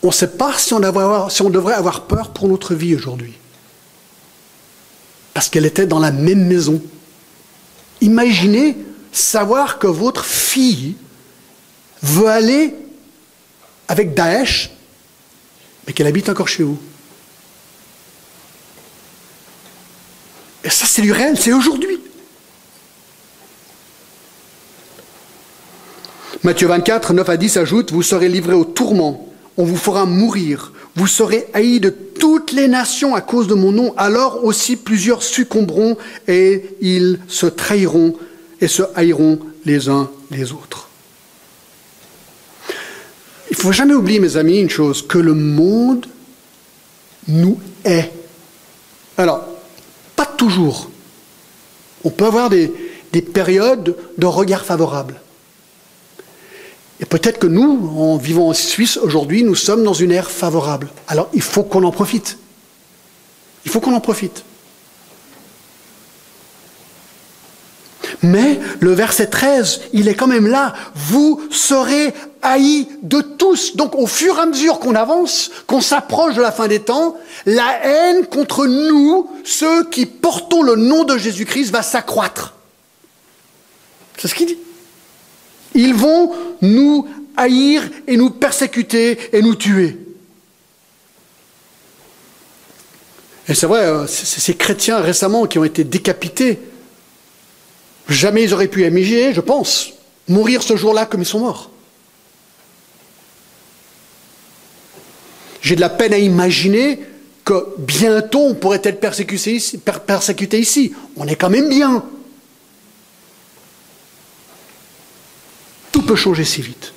on ne sait pas si on, si on devrait avoir peur pour notre vie aujourd'hui. Parce qu'elle était dans la même maison. Imaginez savoir que votre fille veut aller avec Daesh, mais qu'elle habite encore chez vous. Et ça, c'est du réel, c'est aujourd'hui. Matthieu 24, 9 à 10 ajoute, Vous serez livrés au tourment, on vous fera mourir, vous serez haïs de toutes les nations à cause de mon nom, alors aussi plusieurs succomberont et ils se trahiront et se haïront les uns les autres. Il ne faut jamais oublier, mes amis, une chose, que le monde nous est. Alors, pas toujours. On peut avoir des, périodes de regard favorable. Et peut-être que nous, en vivant en Suisse aujourd'hui, nous sommes dans une ère favorable. Alors il faut qu'on en profite. Il faut qu'on en profite. Mais le verset 13, il est quand même là. Vous serez haïs de tous. Donc au fur et à mesure qu'on avance, qu'on s'approche de la fin des temps, la haine contre nous, ceux qui portons le nom de Jésus-Christ, va s'accroître. C'est ce qu'il dit. Ils vont nous haïr et nous persécuter et nous tuer. Et c'est vrai, euh, ces chrétiens récemment qui ont été décapités, Jamais ils auraient pu imaginer, je pense, mourir ce jour-là comme ils sont morts. J'ai de la peine à imaginer que bientôt on pourrait être persécuté ici. Persécuté ici. On est quand même bien. Tout peut changer si vite.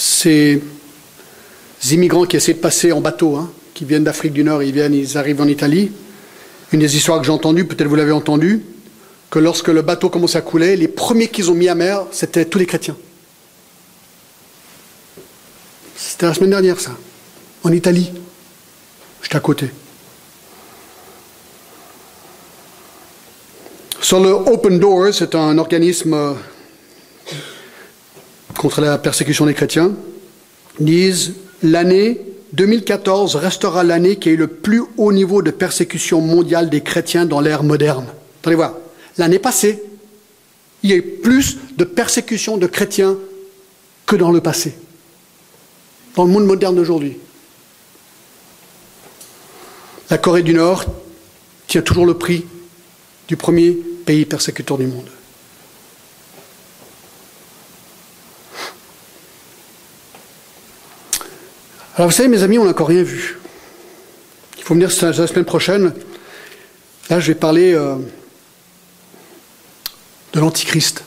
ces immigrants qui essaient de passer en bateau, hein, qui viennent d'Afrique du Nord, ils viennent, ils arrivent en Italie. Une des histoires que j'ai entendues, peut-être vous l'avez entendu, que lorsque le bateau commence à couler, les premiers qu'ils ont mis à mer, c'était tous les chrétiens. C'était la semaine dernière, ça, en Italie. J'étais à côté. Sur le Open Doors, c'est un organisme euh, contre la persécution des chrétiens, disent l'année 2014 restera l'année qui a eu le plus haut niveau de persécution mondiale des chrétiens dans l'ère moderne. Attendez voir, l'année passée, il y a eu plus de persécution de chrétiens que dans le passé, dans le monde moderne d'aujourd'hui. La Corée du Nord tient toujours le prix du premier pays persécuteur du monde. Alors vous savez, mes amis, on n'a encore rien vu. Il faut venir la semaine prochaine. Là, je vais parler euh, de l'Antichrist.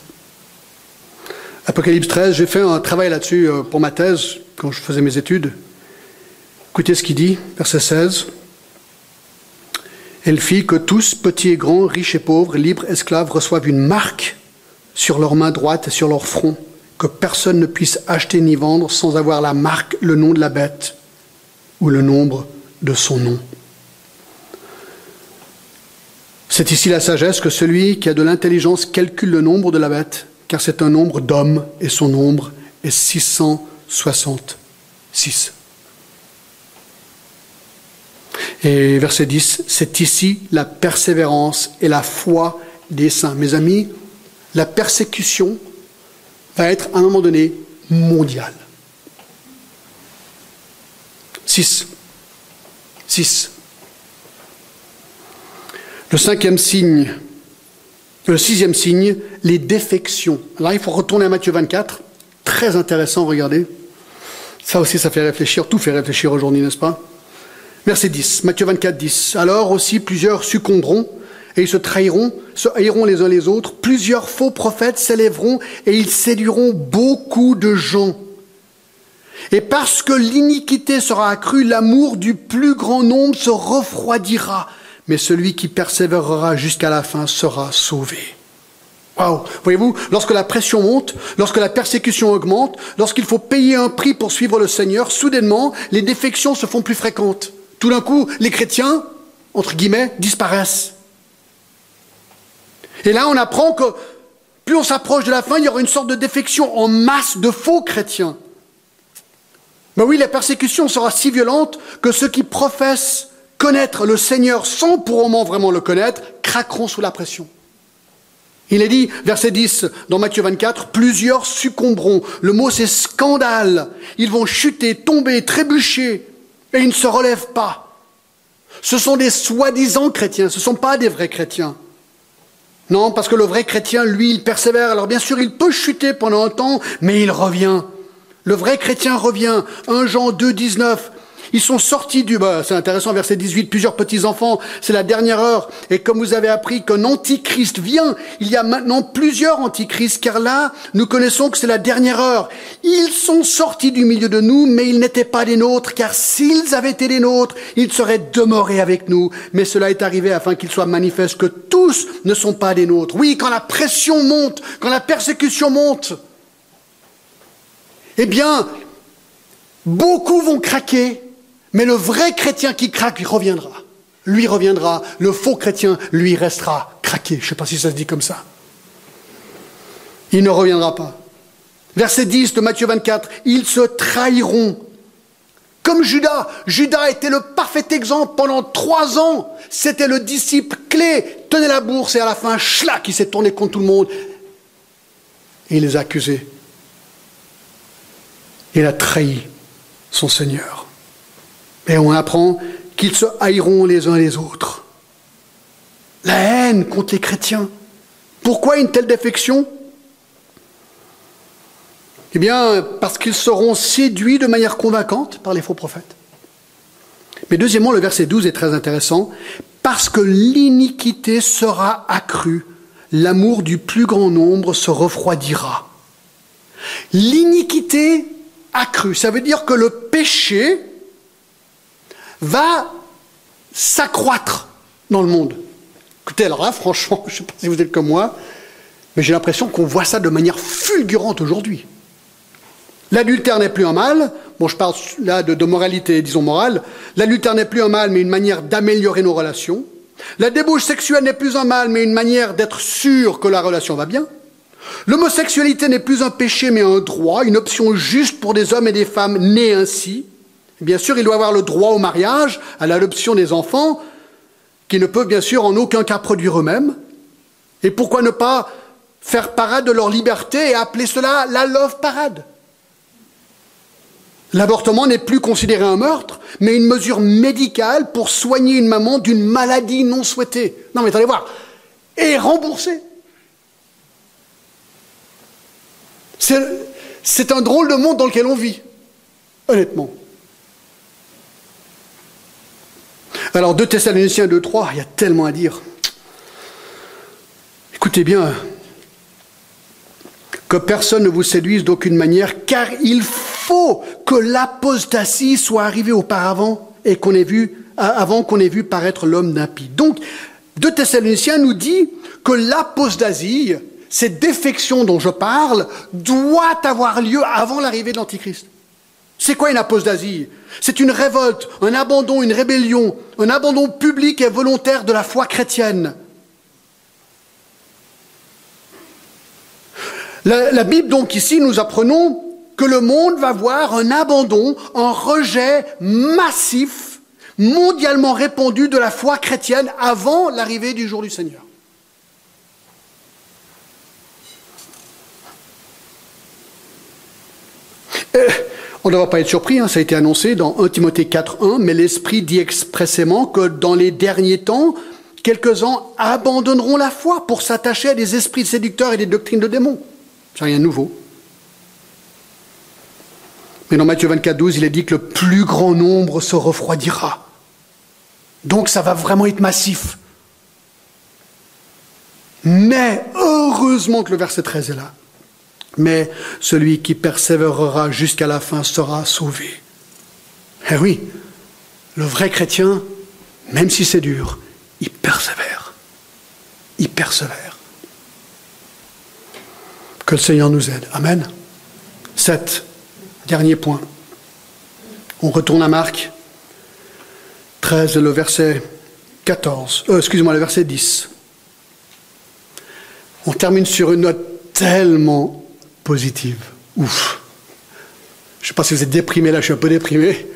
Apocalypse 13, j'ai fait un travail là-dessus euh, pour ma thèse quand je faisais mes études. Écoutez ce qu'il dit, verset 16. Elle fit que tous, petits et grands, riches et pauvres, libres, esclaves, reçoivent une marque sur leur main droite et sur leur front, que personne ne puisse acheter ni vendre sans avoir la marque, le nom de la bête ou le nombre de son nom. C'est ici la sagesse que celui qui a de l'intelligence calcule le nombre de la bête, car c'est un nombre d'hommes et son nombre est 666. Et verset 10, c'est ici la persévérance et la foi des saints. Mes amis, la persécution va être à un moment donné mondiale. 6. 6. Le cinquième signe, le sixième signe, les défections. Là, il faut retourner à Matthieu 24. Très intéressant, regardez. Ça aussi, ça fait réfléchir. Tout fait réfléchir aujourd'hui, n'est-ce pas? Verset 10, Matthieu 24, 10. Alors aussi plusieurs succomberont et ils se trahiront, se haïront les uns les autres. Plusieurs faux prophètes s'élèveront et ils séduiront beaucoup de gens. Et parce que l'iniquité sera accrue, l'amour du plus grand nombre se refroidira. Mais celui qui persévérera jusqu'à la fin sera sauvé. Wow. Voyez-vous, lorsque la pression monte, lorsque la persécution augmente, lorsqu'il faut payer un prix pour suivre le Seigneur, soudainement, les défections se font plus fréquentes. Tout d'un coup, les chrétiens, entre guillemets, disparaissent. Et là, on apprend que plus on s'approche de la fin, il y aura une sorte de défection en masse de faux chrétiens. Mais oui, la persécution sera si violente que ceux qui professent connaître le Seigneur sans pour moment vraiment le connaître, craqueront sous la pression. Il est dit, verset 10 dans Matthieu 24, plusieurs succomberont. Le mot c'est scandale. Ils vont chuter, tomber, trébucher et ils ne se relèvent pas. Ce sont des soi-disant chrétiens, ce ne sont pas des vrais chrétiens. Non, parce que le vrai chrétien, lui, il persévère. Alors bien sûr, il peut chuter pendant un temps, mais il revient. Le vrai chrétien revient. 1 Jean 2, 19. Ils sont sortis du... Bah, c'est intéressant, verset 18, plusieurs petits-enfants, c'est la dernière heure. Et comme vous avez appris qu'un antichrist vient, il y a maintenant plusieurs antichrists, car là, nous connaissons que c'est la dernière heure. Ils sont sortis du milieu de nous, mais ils n'étaient pas des nôtres, car s'ils avaient été des nôtres, ils seraient demeurés avec nous. Mais cela est arrivé afin qu'il soit manifeste que tous ne sont pas des nôtres. Oui, quand la pression monte, quand la persécution monte, eh bien, beaucoup vont craquer, mais le vrai chrétien qui craque, il reviendra. Lui reviendra. Le faux chrétien, lui, restera craqué. Je ne sais pas si ça se dit comme ça. Il ne reviendra pas. Verset 10 de Matthieu 24, ils se trahiront. Comme Judas. Judas était le parfait exemple pendant trois ans. C'était le disciple clé. Tenait la bourse et à la fin, schlac, il s'est tourné contre tout le monde. Et il les a accusés. Il a trahi son Seigneur. Et on apprend qu'ils se haïront les uns les autres. La haine contre les chrétiens. Pourquoi une telle défection? Eh bien, parce qu'ils seront séduits de manière convaincante par les faux prophètes. Mais deuxièmement, le verset 12 est très intéressant. Parce que l'iniquité sera accrue, l'amour du plus grand nombre se refroidira. L'iniquité accrue. Ça veut dire que le péché va s'accroître dans le monde. Écoutez, alors franchement, je ne sais pas si vous êtes comme moi, mais j'ai l'impression qu'on voit ça de manière fulgurante aujourd'hui. L'adultère n'est plus un mal, bon je parle là de, de moralité, disons morale, l'adultère n'est plus un mal mais une manière d'améliorer nos relations. La débauche sexuelle n'est plus un mal mais une manière d'être sûr que la relation va bien. L'homosexualité n'est plus un péché mais un droit, une option juste pour des hommes et des femmes nés ainsi. Bien sûr, il doit avoir le droit au mariage, à l'adoption des enfants, qui ne peuvent bien sûr en aucun cas produire eux-mêmes. Et pourquoi ne pas faire parade de leur liberté et appeler cela la love parade? L'avortement n'est plus considéré un meurtre, mais une mesure médicale pour soigner une maman d'une maladie non souhaitée. Non mais allez voir, et remboursé. C'est un drôle de monde dans lequel on vit, honnêtement. Alors, 2 Thessaloniciens 2, 3, il y a tellement à dire. Écoutez bien, que personne ne vous séduise d'aucune manière, car il faut que l'apostasie soit arrivée auparavant et qu'on ait vu, avant qu'on ait vu paraître l'homme d'impie. Donc, 2 Thessaloniciens nous dit que l'apostasie, cette défection dont je parle, doit avoir lieu avant l'arrivée de l'Antichrist. C'est quoi une apostasie? C'est une révolte, un abandon, une rébellion, un abandon public et volontaire de la foi chrétienne. La, Bible, donc, ici, nous apprenons que le monde va voir un abandon, un rejet massif, mondialement répandu de la foi chrétienne avant l'arrivée du jour du Seigneur. Euh, on ne va pas être surpris, hein, ça a été annoncé dans 1 Timothée 4.1, mais l'Esprit dit expressément que dans les derniers temps, quelques-uns abandonneront la foi pour s'attacher à des esprits séducteurs et des doctrines de démons. C'est rien de nouveau. Mais dans Matthieu 24, 12, il est dit que le plus grand nombre se refroidira. Donc ça va vraiment être massif. Mais heureusement que le verset 13 est là mais celui qui persévérera jusqu'à la fin sera sauvé. Eh oui, le vrai chrétien, même si c'est dur, il persévère. Il persévère. Que le Seigneur nous aide. Amen. Sept, dernier point. On retourne à Marc 13, le verset 14. Euh, excusez-moi, le verset 10. On termine sur une note tellement positive. Ouf. Je ne sais pas si vous êtes déprimé là, je suis un peu déprimé.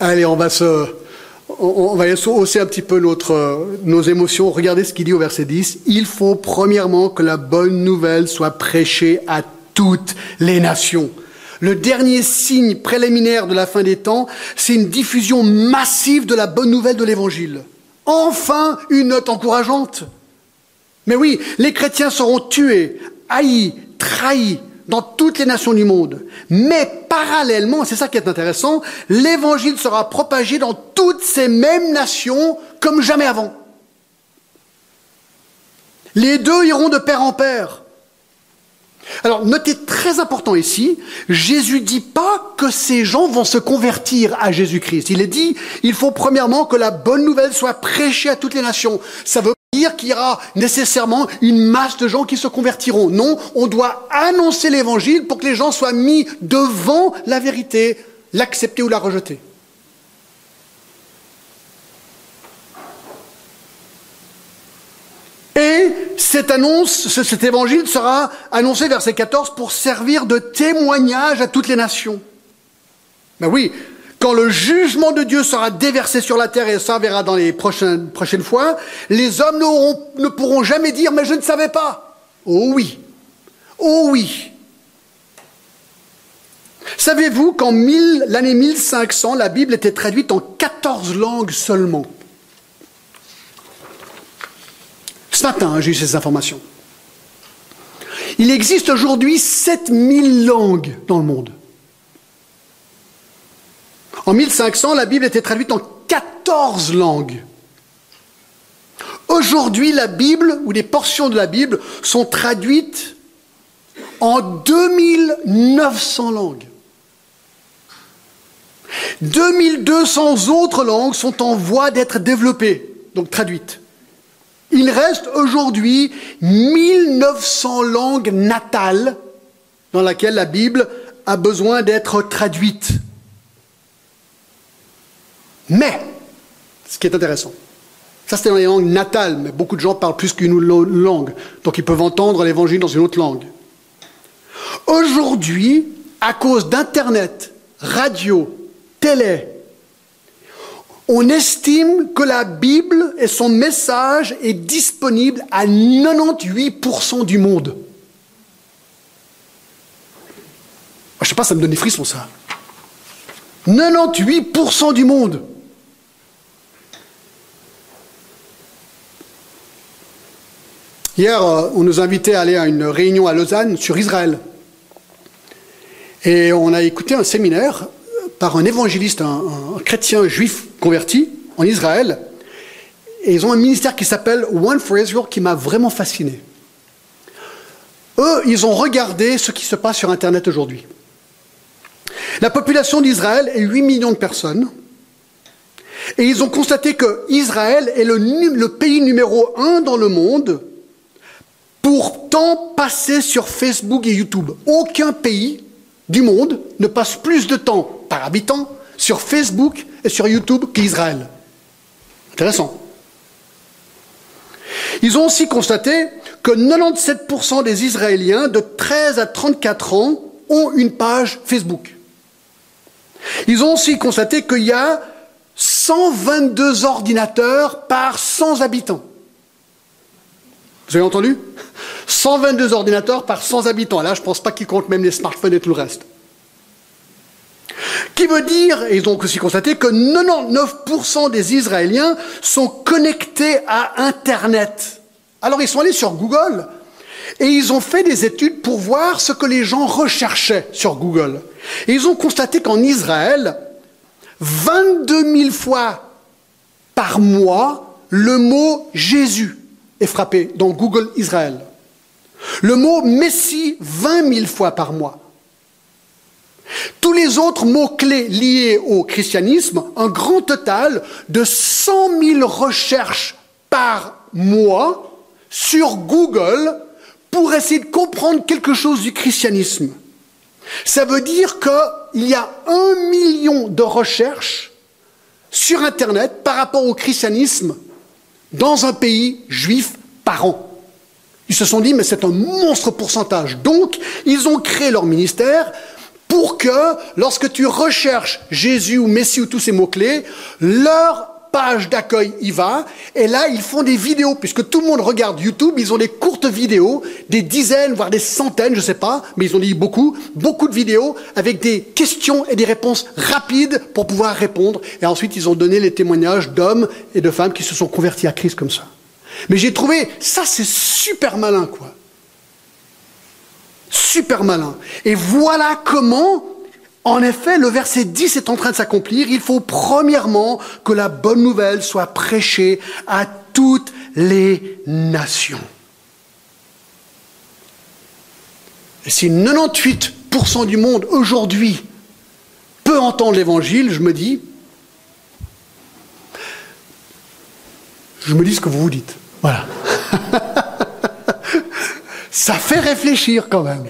Allez, on va se, on, va hausser un petit peu notre, nos émotions. Regardez ce qu'il dit au verset 10. Il faut premièrement que la bonne nouvelle soit prêchée à toutes les nations. Le dernier signe préliminaire de la fin des temps, c'est une diffusion massive de la bonne nouvelle de l'Évangile. Enfin, une note encourageante. Mais oui, les chrétiens seront tués, haïs, trahis, dans toutes les nations du monde. Mais parallèlement, c'est ça qui est intéressant, l'évangile sera propagé dans toutes ces mêmes nations comme jamais avant. Les deux iront de pair en pair. Alors, notez très important ici, Jésus dit pas que ces gens vont se convertir à Jésus-Christ. Il est dit, il faut premièrement que la bonne nouvelle soit prêchée à toutes les nations. Ça veut dire qu'il y aura nécessairement une masse de gens qui se convertiront. Non, on doit annoncer l'évangile pour que les gens soient mis devant la vérité, l'accepter ou la rejeter. Et cette annonce, cet évangile sera annoncé, verset 14, pour servir de témoignage à toutes les nations. Ben oui, quand le jugement de Dieu sera déversé sur la terre, et ça verra dans les prochaines, prochaines fois, les hommes ne pourront jamais dire, mais je ne savais pas. Oh oui, oh oui. Savez-vous qu'en l'année 1500, la Bible était traduite en 14 langues seulement? Ce matin, j'ai eu ces informations. Il existe aujourd'hui 7000 langues dans le monde. En 1500, la Bible était traduite en 14 langues. Aujourd'hui, la Bible, ou des portions de la Bible, sont traduites en 2900 langues. 2200 autres langues sont en voie d'être développées, donc traduites. Il reste aujourd'hui 1900 langues natales dans lesquelles la Bible a besoin d'être traduite. Mais, ce qui est intéressant, ça c'était dans les langues natales, mais beaucoup de gens parlent plus qu'une langue, donc ils peuvent entendre l'évangile dans une autre langue. Aujourd'hui, à cause d'Internet, radio, télé, on estime que la Bible et son message est disponible à 98% du monde. Je ne sais pas, ça me donne des frissons ça. 98% du monde. Hier, euh, on nous invitait à aller à une réunion à Lausanne sur Israël. Et on a écouté un séminaire par un évangéliste, un, chrétien juif converti en Israël. Et ils ont un ministère qui s'appelle One for Israel qui m'a vraiment fasciné. Eux, ils ont regardé ce qui se passe sur Internet aujourd'hui. La population d'Israël est 8 millions de personnes. Et ils ont constaté que Israël est le, le pays numéro un dans le monde pour temps passé sur Facebook et YouTube. Aucun pays du monde ne passe plus de temps par habitant sur Facebook et sur YouTube qu'Israël. Intéressant. Ils ont aussi constaté que 97% des Israéliens de 13 à 34 ans ont une page Facebook. Ils ont aussi constaté qu'il y a 122 ordinateurs par 100 habitants. Vous avez entendu? 122 ordinateurs par 100 habitants. Là, je ne pense pas qu'ils comptent même les smartphones et tout le reste. Qui veut dire, et ils ont aussi constaté, que 99% des Israéliens sont connectés à Internet. Alors ils sont allés sur Google et ils ont fait des études pour voir ce que les gens recherchaient sur Google. Et ils ont constaté qu'en Israël, 22 000 fois par mois, le mot Jésus est frappé dans Google Israël. Le mot Messie 20 000 fois par mois. Tous les autres mots-clés liés au christianisme, un grand total de 100 000 recherches par mois sur Google pour essayer de comprendre quelque chose du christianisme. Ça veut dire qu'il y a un million de recherches sur Internet par rapport au christianisme dans un pays juif par an. Ils se sont dit, mais c'est un monstre pourcentage. Donc, ils ont créé leur ministère pour que, lorsque tu recherches Jésus ou Messie ou tous ces mots-clés, leur page d'accueil y va, et là, ils font des vidéos, puisque tout le monde regarde YouTube, ils ont des courtes vidéos, des dizaines, voire des centaines, je sais pas, mais ils ont dit beaucoup, beaucoup de vidéos, avec des questions et des réponses rapides pour pouvoir répondre, et ensuite, ils ont donné les témoignages d'hommes et de femmes qui se sont convertis à Christ comme ça. Mais j'ai trouvé, ça c'est super malin, quoi. Super malin. Et voilà comment, en effet, le verset 10 est en train de s'accomplir. Il faut premièrement que la bonne nouvelle soit prêchée à toutes les nations. Et si 98% du monde aujourd'hui peut entendre l'évangile, je me dis, je me dis ce que vous vous dites. Voilà. Ça fait réfléchir quand même.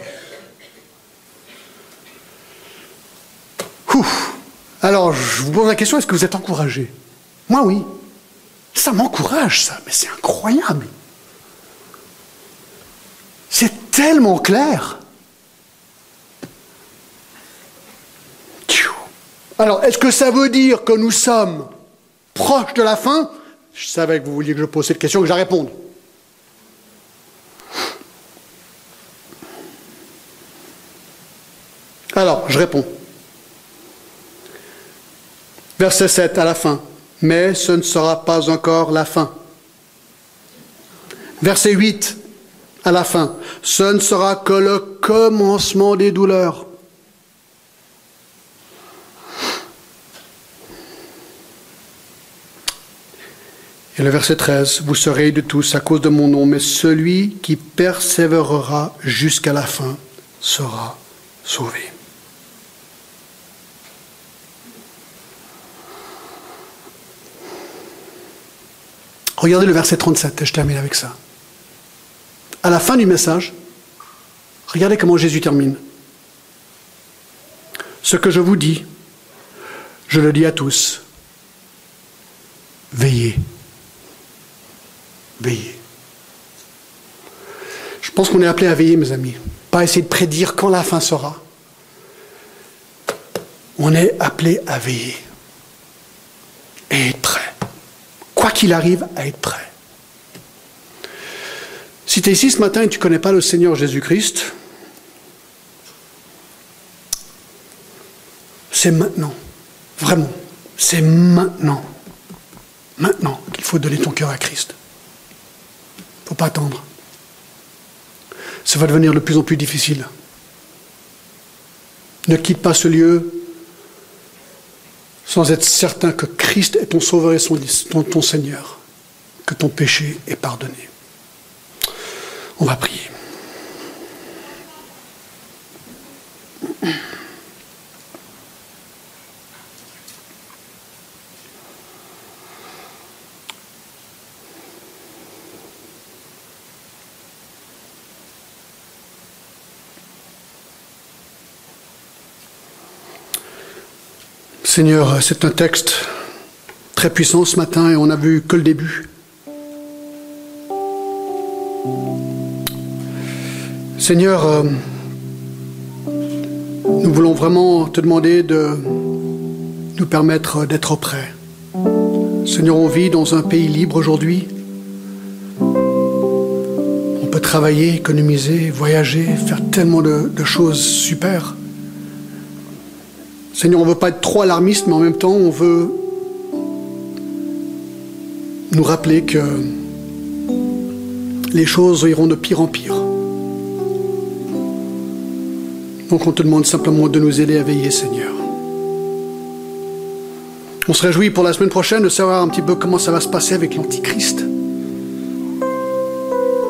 Alors, je vous pose la question, est-ce que vous êtes encouragé? Moi, oui. Ça m'encourage, ça, mais c'est incroyable. C'est tellement clair. Alors, est-ce que ça veut dire que nous sommes proches de la fin? Je savais que vous vouliez que je pose cette question, que je réponde. Alors, je réponds. Verset 7 à la fin. Mais ce ne sera pas encore la fin. Verset 8 à la fin. Ce ne sera que le commencement des douleurs. Et le verset 13, vous serez de tous à cause de mon nom, mais celui qui persévérera jusqu'à la fin sera sauvé. Regardez le verset 37, et je termine avec ça. À la fin du message, regardez comment Jésus termine. Ce que je vous dis, je le dis à tous. Veillez. Veillez. Je pense qu'on est appelé à veiller, mes amis. Pas essayer de prédire quand la fin sera. On est appelé à veiller. Et. Quoi qu'il arrive, à être prêt. Si tu es ici ce matin et tu ne connais pas le Seigneur Jésus-Christ, c'est maintenant. Vraiment. C'est maintenant. Maintenant qu'il faut donner ton cœur à Christ. Il ne faut pas attendre. Ça va devenir de plus en plus difficile. Ne quitte pas ce lieu sans être certain que Christ est ton Sauveur et ton, ton Seigneur, que ton péché est pardonné. On va prier. Seigneur, c'est un texte très puissant ce matin et on n'a vu que le début. Seigneur, euh, nous voulons vraiment te demander de nous permettre d'être prêts. Seigneur, on vit dans un pays libre aujourd'hui. On peut travailler, économiser, voyager, faire tellement de, de choses super. Seigneur, on ne veut pas être trop alarmiste, mais en même temps, on veut nous rappeler que les choses iront de pire en pire. Donc on te demande simplement de nous aider à veiller, Seigneur. On se réjouit pour la semaine prochaine de savoir un petit peu comment ça va se passer avec l'Antichrist.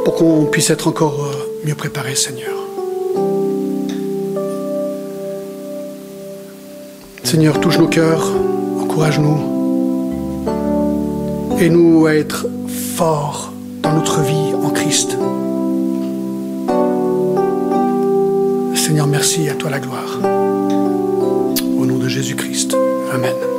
Pour qu'on puisse être encore euh, mieux préparé, Seigneur. Seigneur, touche nos cœurs, encourage-nous. et nous à être forts dans notre vie en Christ. Seigneur, merci à toi la gloire. Au nom de Jésus-Christ. Amen.